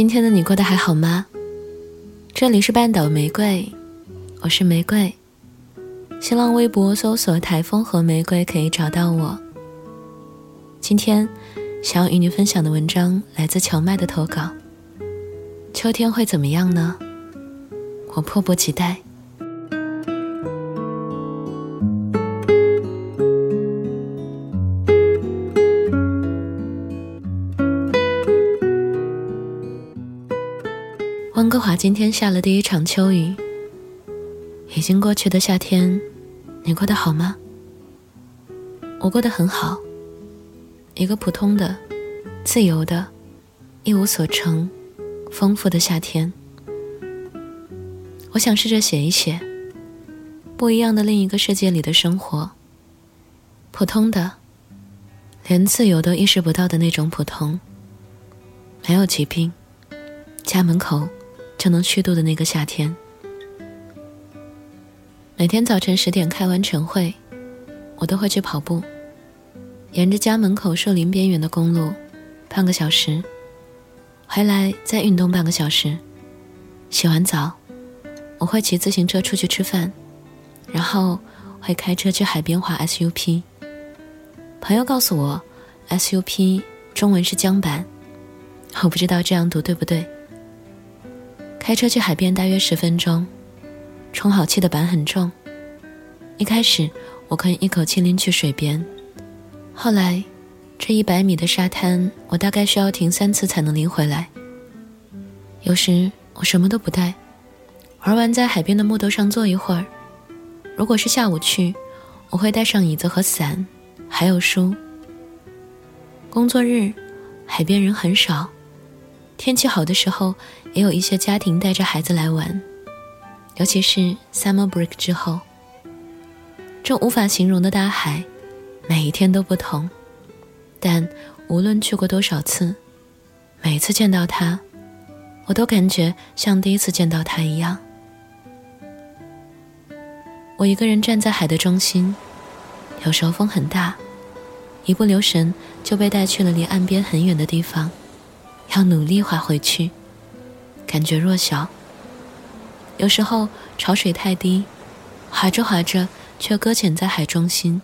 今天的你过得还好吗？这里是半岛玫瑰，我是玫瑰。新浪微博搜索“台风和玫瑰”可以找到我。今天想要与你分享的文章来自荞麦的投稿。秋天会怎么样呢？我迫不及待。华今天下了第一场秋雨。已经过去的夏天，你过得好吗？我过得很好。一个普通的、自由的、一无所成、丰富的夏天。我想试着写一写不一样的另一个世界里的生活。普通的，连自由都意识不到的那种普通。没有疾病，家门口。就能虚度的那个夏天。每天早晨十点开完晨会，我都会去跑步，沿着家门口树林边缘的公路，半个小时，回来再运动半个小时。洗完澡，我会骑自行车出去吃饭，然后会开车去海边滑 SUP。朋友告诉我，SUP 中文是桨板，我不知道这样读对不对。开车去海边大约十分钟，充好气的板很重。一开始我可以一口气拎去水边，后来这一百米的沙滩我大概需要停三次才能拎回来。有时我什么都不带，玩完在海边的木头上坐一会儿。如果是下午去，我会带上椅子和伞，还有书。工作日，海边人很少。天气好的时候，也有一些家庭带着孩子来玩，尤其是 summer break 之后。这无法形容的大海，每一天都不同，但无论去过多少次，每次见到它，我都感觉像第一次见到它一样。我一个人站在海的中心，有时候风很大，一不留神就被带去了离岸边很远的地方。要努力划回去，感觉弱小。有时候潮水太低，划着划着却搁浅在海中心。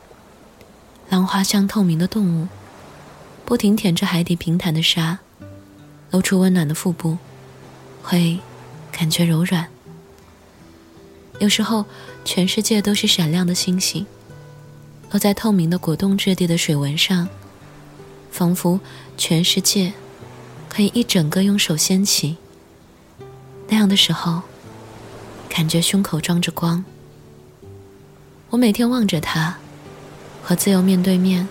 浪花像透明的动物，不停舔着海底平坦的沙，露出温暖的腹部，会感觉柔软。有时候全世界都是闪亮的星星，落在透明的果冻质地的水纹上，仿佛全世界。可以一整个用手掀起，那样的时候，感觉胸口装着光。我每天望着他，和自由面对面，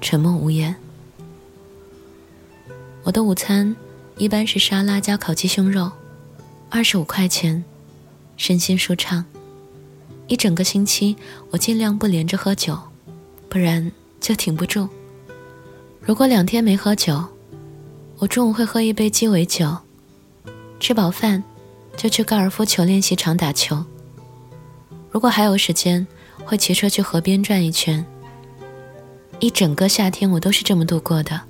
沉默无言。我的午餐一般是沙拉加烤鸡胸肉，二十五块钱，身心舒畅。一整个星期，我尽量不连着喝酒，不然就挺不住。如果两天没喝酒，我中午会喝一杯鸡尾酒，吃饱饭就去高尔夫球练习场打球。如果还有时间，会骑车去河边转一圈。一整个夏天我都是这么度过的。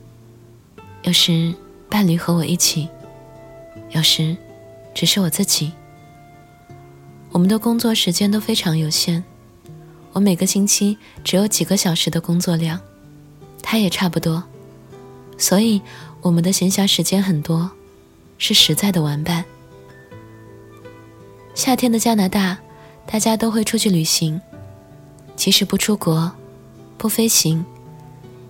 有时伴侣和我一起，有时只是我自己。我们的工作时间都非常有限，我每个星期只有几个小时的工作量，他也差不多，所以。我们的闲暇时间很多，是实在的玩伴。夏天的加拿大，大家都会出去旅行，即使不出国、不飞行，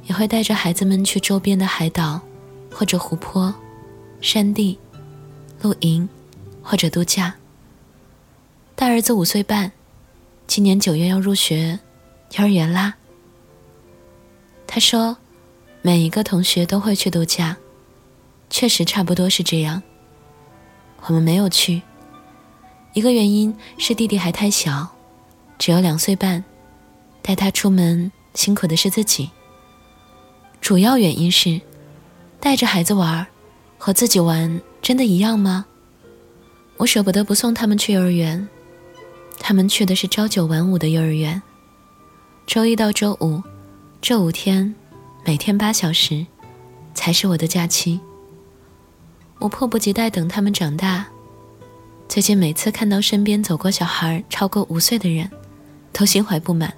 也会带着孩子们去周边的海岛或者湖泊、山地露营或者度假。大儿子五岁半，今年九月要入学幼儿园啦。他说。每一个同学都会去度假，确实差不多是这样。我们没有去，一个原因是弟弟还太小，只有两岁半，带他出门辛苦的是自己。主要原因是，带着孩子玩，和自己玩真的一样吗？我舍不得不送他们去幼儿园，他们去的是朝九晚五的幼儿园，周一到周五，这五天。每天八小时，才是我的假期。我迫不及待等他们长大。最近每次看到身边走过小孩超过五岁的人，都心怀不满，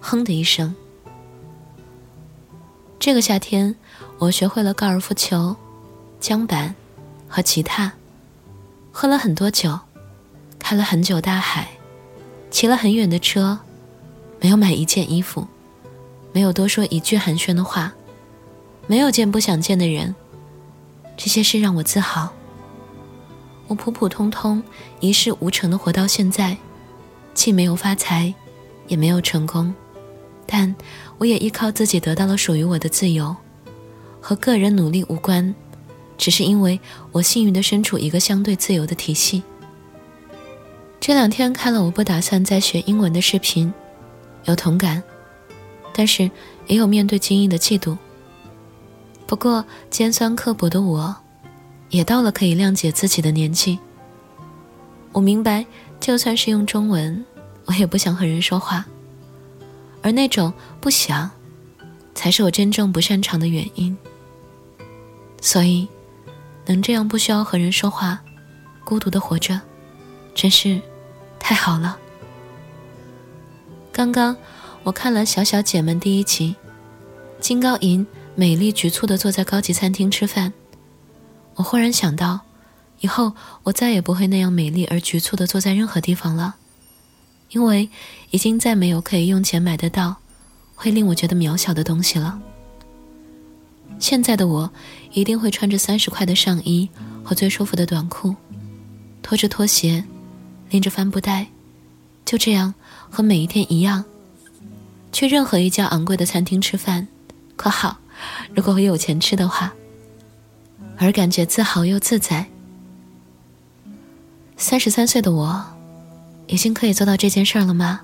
哼的一声。这个夏天，我学会了高尔夫球、桨板和吉他，喝了很多酒，看了很久大海，骑了很远的车，没有买一件衣服，没有多说一句寒暄的话，没有见不想见的人。这些事让我自豪。我普普通通、一事无成的活到现在，既没有发财，也没有成功，但我也依靠自己得到了属于我的自由，和个人努力无关，只是因为我幸运的身处一个相对自由的体系。这两天看了我不打算再学英文的视频，有同感，但是也有面对精英的嫉妒。不过尖酸刻薄的我。也到了可以谅解自己的年纪。我明白，就算是用中文，我也不想和人说话，而那种不想，才是我真正不擅长的原因。所以，能这样不需要和人说话，孤独的活着，真是太好了。刚刚我看了《小小姐们》第一集，金高银美丽局促的坐在高级餐厅吃饭。我忽然想到，以后我再也不会那样美丽而局促的坐在任何地方了，因为已经再没有可以用钱买得到，会令我觉得渺小的东西了。现在的我一定会穿着三十块的上衣和最舒服的短裤，拖着拖鞋，拎着帆布袋，就这样和每一天一样，去任何一家昂贵的餐厅吃饭。可好，如果我有钱吃的话。而感觉自豪又自在。三十三岁的我，已经可以做到这件事了吗？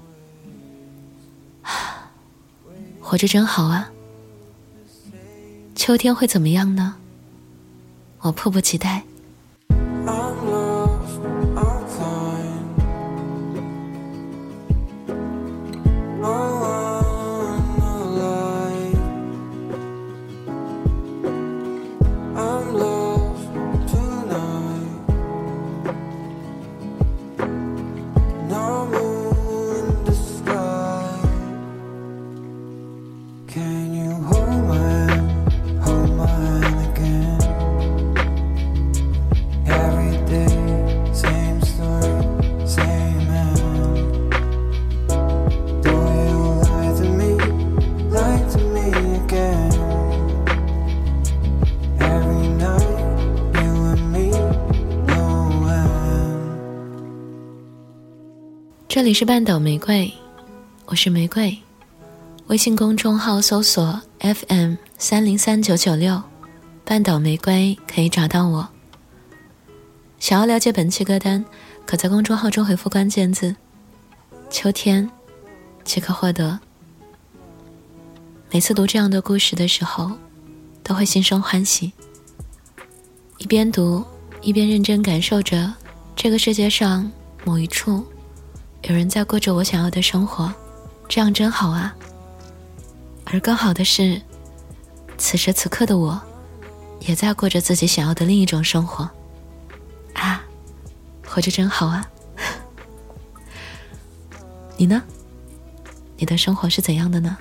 活着真好啊！秋天会怎么样呢？我迫不及待。这里是半岛玫瑰，我是玫瑰。微信公众号搜索 FM 三零三九九六，半岛玫瑰可以找到我。想要了解本期歌单，可在公众号中回复关键字“秋天”，即可获得。每次读这样的故事的时候，都会心生欢喜。一边读，一边认真感受着这个世界上某一处。有人在过着我想要的生活，这样真好啊！而更好的是，此时此刻的我，也在过着自己想要的另一种生活。啊，活着真好啊！你呢？你的生活是怎样的呢？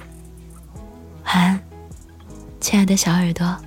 晚安，亲爱的小耳朵。